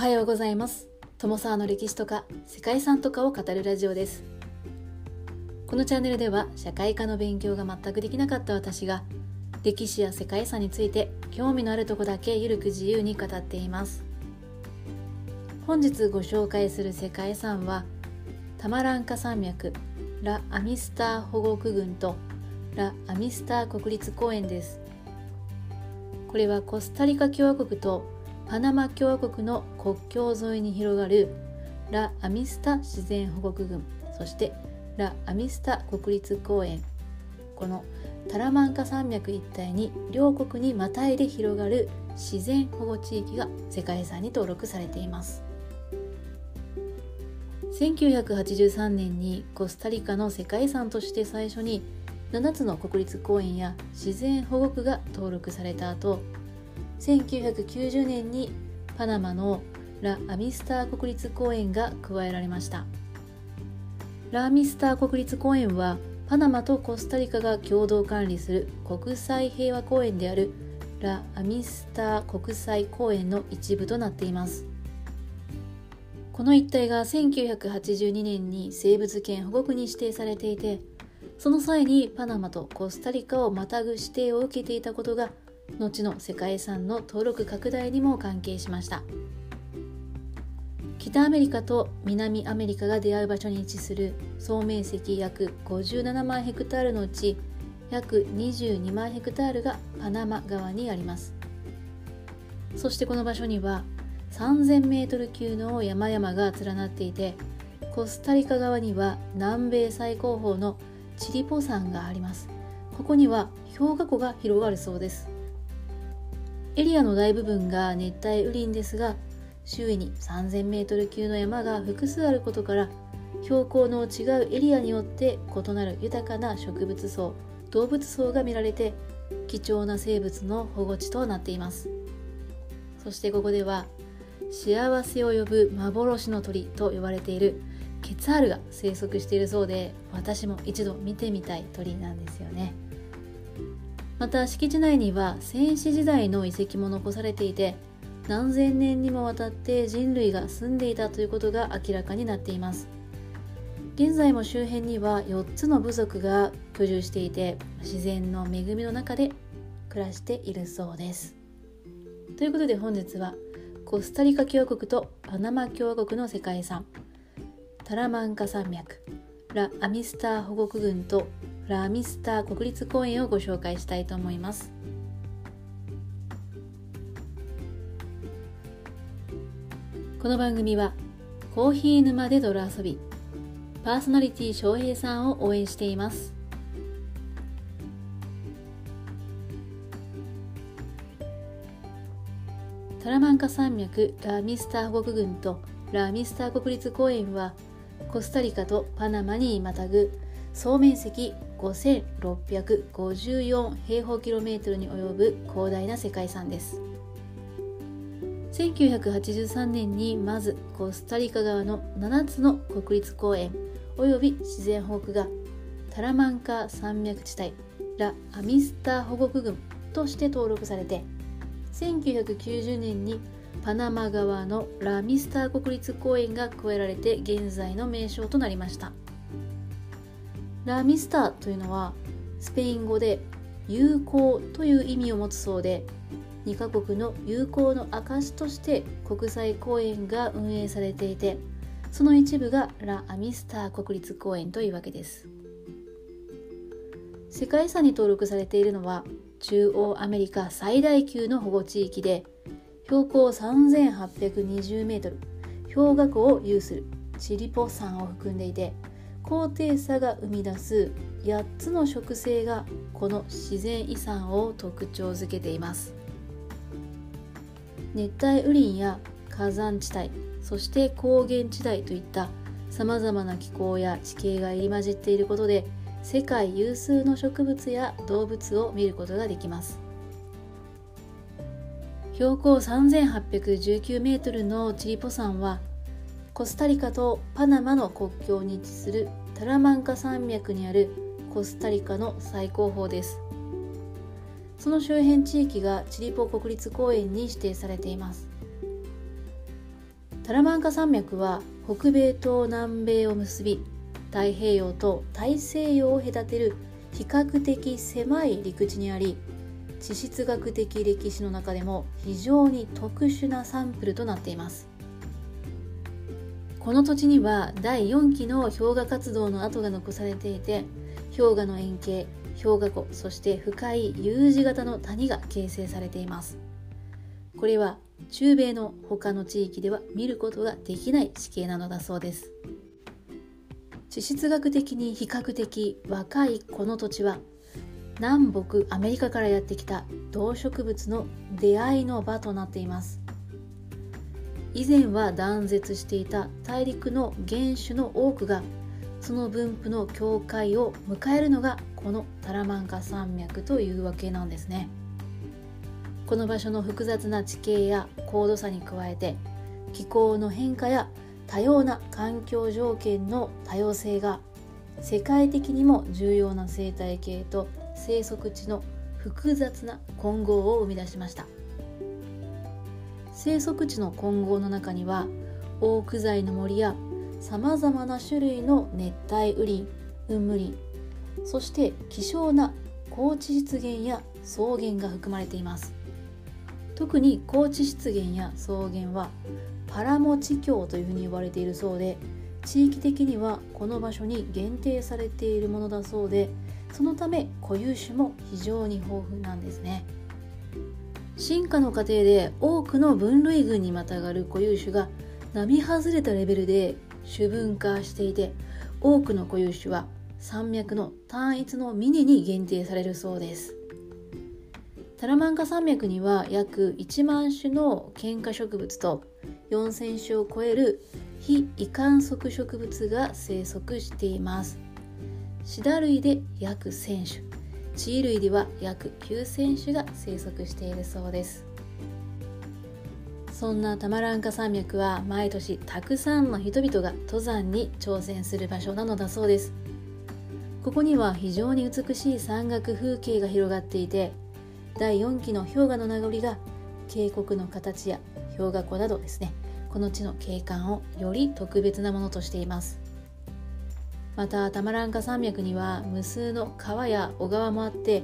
はようございます。友沢の歴史とか世界遺産とかを語るラジオです。このチャンネルでは社会科の勉強が全くできなかった私が歴史や世界遺産について興味のあるとこだけゆるく自由に語っています。本日ご紹介する世界遺産はタマランカ山脈ラ・アミスター保護区群とラ・アミスター国立公園です。これはコスタリカ共和国とパナマ共和国の国境沿いに広がるラ・アミスタ自然保護区群そしてラ・アミスタ国立公園。このタラマンカ山脈一帯に両国にまたいで広がる自然保護地域が世界遺産に登録されています。1983年にコスタリカの世界遺産として最初に7つの国立公園や自然保護区が登録された後1990年にパナマのラ・アミスター国立公園が加えられました。ラ・アミスター国立公園はパナマとコスタリカが共同管理する国際平和公園であるラ・アミスター国際公園の一部となっています。この一帯が1982年に生物圏保護区に指定されていてその際にパナマとコスタリカをまたぐ指定を受けていたことが後の世界遺産の登録拡大にも関係しました。北アメリカと南アメリカが出会う場所に位置する総面積約57万ヘクタールのうち約22万ヘクタールがパナマ川にあります。そしてこの場所には3000メートル級の山々が連なっていてコスタリカ側には南米最高峰のチリポ山があります。ここには氷河湖が広がるそうです。エリアの大部分が熱帯雨林ですが周囲に 3000m 級の山が複数あることから標高の違うエリアによって異なる豊かな植物層動物層が見られて貴重な生物の保護地となっています。そしてここでは幸せを呼ぶ幻の鳥と呼ばれているケツァールが生息しているそうで私も一度見てみたい鳥なんですよね。また敷地内には戦死時代の遺跡も残されていて何千年にもわたって人類が住んでいたということが明らかになっています。現在も周辺には4つの部族が居住していて自然の恵みの中で暮らしているそうです。ということで本日はコスタリカ共和国とパナマ共和国の世界遺産タラマンカ山脈ラ・アミスター保護区群とラミスター国立公園をご紹介したいと思います。この番組はコーヒー沼で泥遊びパーソナリティ翔平さんを応援しています。タラマンカ山脈ラミスター保護区群とラミスター国立公園はコスタリカとパナマにまたぐ総面積5654平方キロメートルに及ぶ広大な世界遺産です。1983年にまずコスタリカ側の7つの国立公園及び自然保護区がタラマンカ山脈地帯ラ・アミスター保護区群として登録されて1990年にパナマ側のラ・ミスター国立公園が加えられて現在の名称となりました。ラ・ミスターというのはスペイン語で友好という意味を持つそうで2カ国の友好の証として国際公園が運営されていてその一部がラ・アミスター国立公園というわけです。世界遺産に登録されているのは中央アメリカ最大級の保護地域で標高3820メートル氷河湖を有するチリポ山を含んでいて高低差が生み出す8つの植生がこの自然遺産を特徴づけています。熱帯雨林や火山地帯そして高原地帯といったさまざまな気候や地形が入り混じっていることで世界有数の植物や動物を見ることができます。標高3819メートルのチリポ山はコスタリカとパナマの国境に位置するタラマンカ山脈にあるコスタリカの最高峰です。その周辺地域がチリポ国立公園に指定されています。タラマンカ山脈は北米と南米を結び太平洋と大西洋を隔てる比較的狭い陸地にあり地質学的歴史の中でも非常に特殊なサンプルとなっています。この土地には第4期の氷河活動の跡が残されていて氷河の円形氷河湖そして深い U 字型の谷が形成されています。これは中米の他の地域では見ることができない地形なのだそうです。地質学的に比較的若いこの土地は南北アメリカからやってきた動植物の出会いの場となっています。以前は断絶していた大陸の原種の多くがその分布の境界を迎えるのがこのタラマンカ山脈というわけなんですね。この場所の複雑な地形や高度差に加えて気候の変化や多様な環境条件の多様性が世界的にも重要な生態系と生息地の複雑な混合を生み出しました。生息地の混合の中にはオーク材の森やさまざまな種類の熱帯雨林雲霧林そして希少な高地湿原や草原が含まれています。特に高地湿原や草原はパラモ地境というふうに呼ばれているそうで地域的にはこの場所に限定されているものだそうでそのため固有種も非常に豊富なんですね。進化の過程で多くの分類群にまたがる固有種が並外れたレベルで種分化していて多くの固有種は山脈の単一の峰に限定されるそうです。タラマンカ山脈には約1万種の喧嘩植物と4000種を超える非移管束植物が生息しています。シダ類で約1000種。地衣類では約9000種が生息しているそうです。そんなタマランカ山脈は毎年たくさんの人々が登山に挑戦する場所なのだそうです。ここには非常に美しい山岳風景が広がっていて第4期の氷河の名残が渓谷の形や氷河湖などですね。この地の景観をより特別なものとしています。またタマランカ山脈には無数の川や小川もあって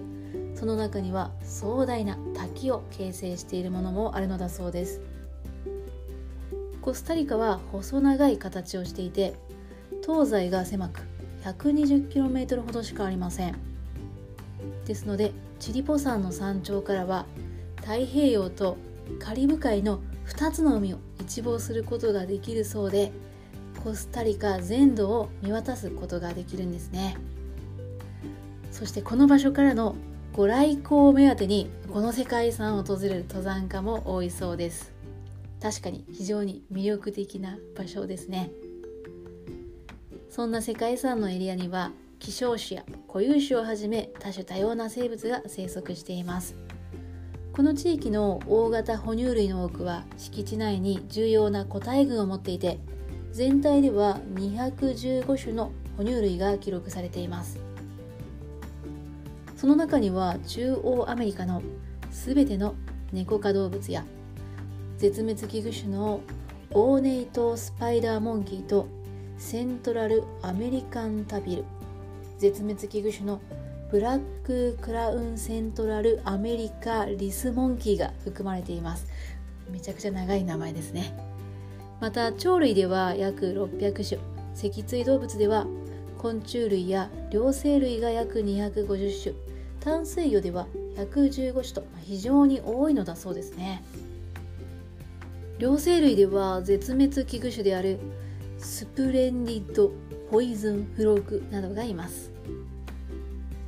その中には壮大な滝を形成しているものもあるのだそうです。コスタリカは細長い形をしていて東西が狭く 120km ほどしかありません。ですのでチリポ山の山頂からは太平洋とカリブ海の2つの海を一望することができるそうでコスタリカ全土を見渡すことができるんですね。そしてこの場所からのご来光を目当てにこの世界遺産を訪れる登山家も多いそうです。確かに非常に魅力的な場所ですね。そんな世界遺産のエリアには希少種や固有種をはじめ多種多様な生物が生息しています。この地域の大型哺乳類の多くは敷地内に重要な個体群を持っていて全体では215種の哺乳類が記録されています。その中には中央アメリカの全てのネコ科動物や絶滅危惧種のオーネイトスパイダーモンキーとセントラルアメリカンタビル絶滅危惧種のブラッククラウンセントラルアメリカリスモンキーが含まれています。めちゃくちゃ長い名前ですね。また鳥類では約600種。脊椎動物では昆虫類や両生類が約250種。淡水魚では115種と非常に多いのだそうですね。両生類では絶滅危惧種であるスプレンディッドポイズンフロークなどがいます。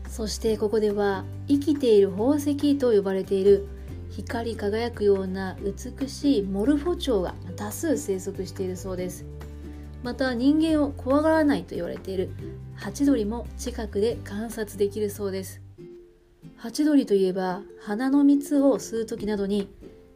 そしてここでは生きている宝石と呼ばれている光り輝くような美しいモルフォチョウが多数生息しているそうです。また人間を怖がらないと言われているハチドリも近くで観察できるそうです。ハチドリといえば花の蜜を吸う時などに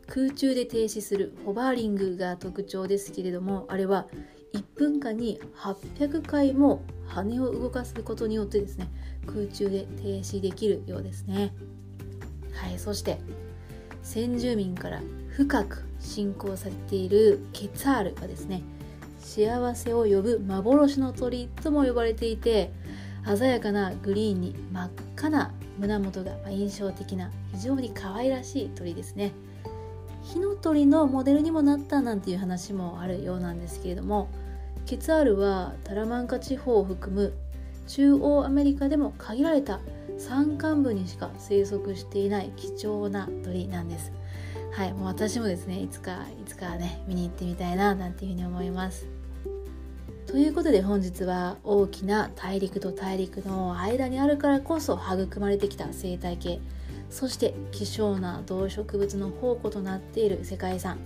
空中で停止するホバーリングが特徴ですけれどもあれは1分間に800回も羽を動かすことによってですね空中で停止できるようですね。はいそして先住民から深く信仰されているケツァールはですね幸せを呼ぶ幻の鳥とも呼ばれていて鮮やかなグリーンに真っ赤な胸元が印象的な非常に可愛らしい鳥ですね。火の鳥のモデルにもなったなんていう話もあるようなんですけれどもケツァールはタラマンカ地方を含む中央アメリカでも限られた山間部にしか生息していない貴重な鳥なんです。はいもう私もですねいつかいつかね見に行ってみたいななんていうふうに思います。ということで本日は大きな大陸と大陸の間にあるからこそ育まれてきた生態系そして希少な動植物の宝庫となっている世界遺産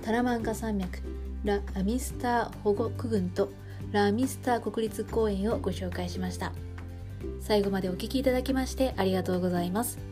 タラマンカ山脈ラ・アミスター保護区群とラ・アミスター国立公園をご紹介しました。最後までお聴きいただきましてありがとうございます。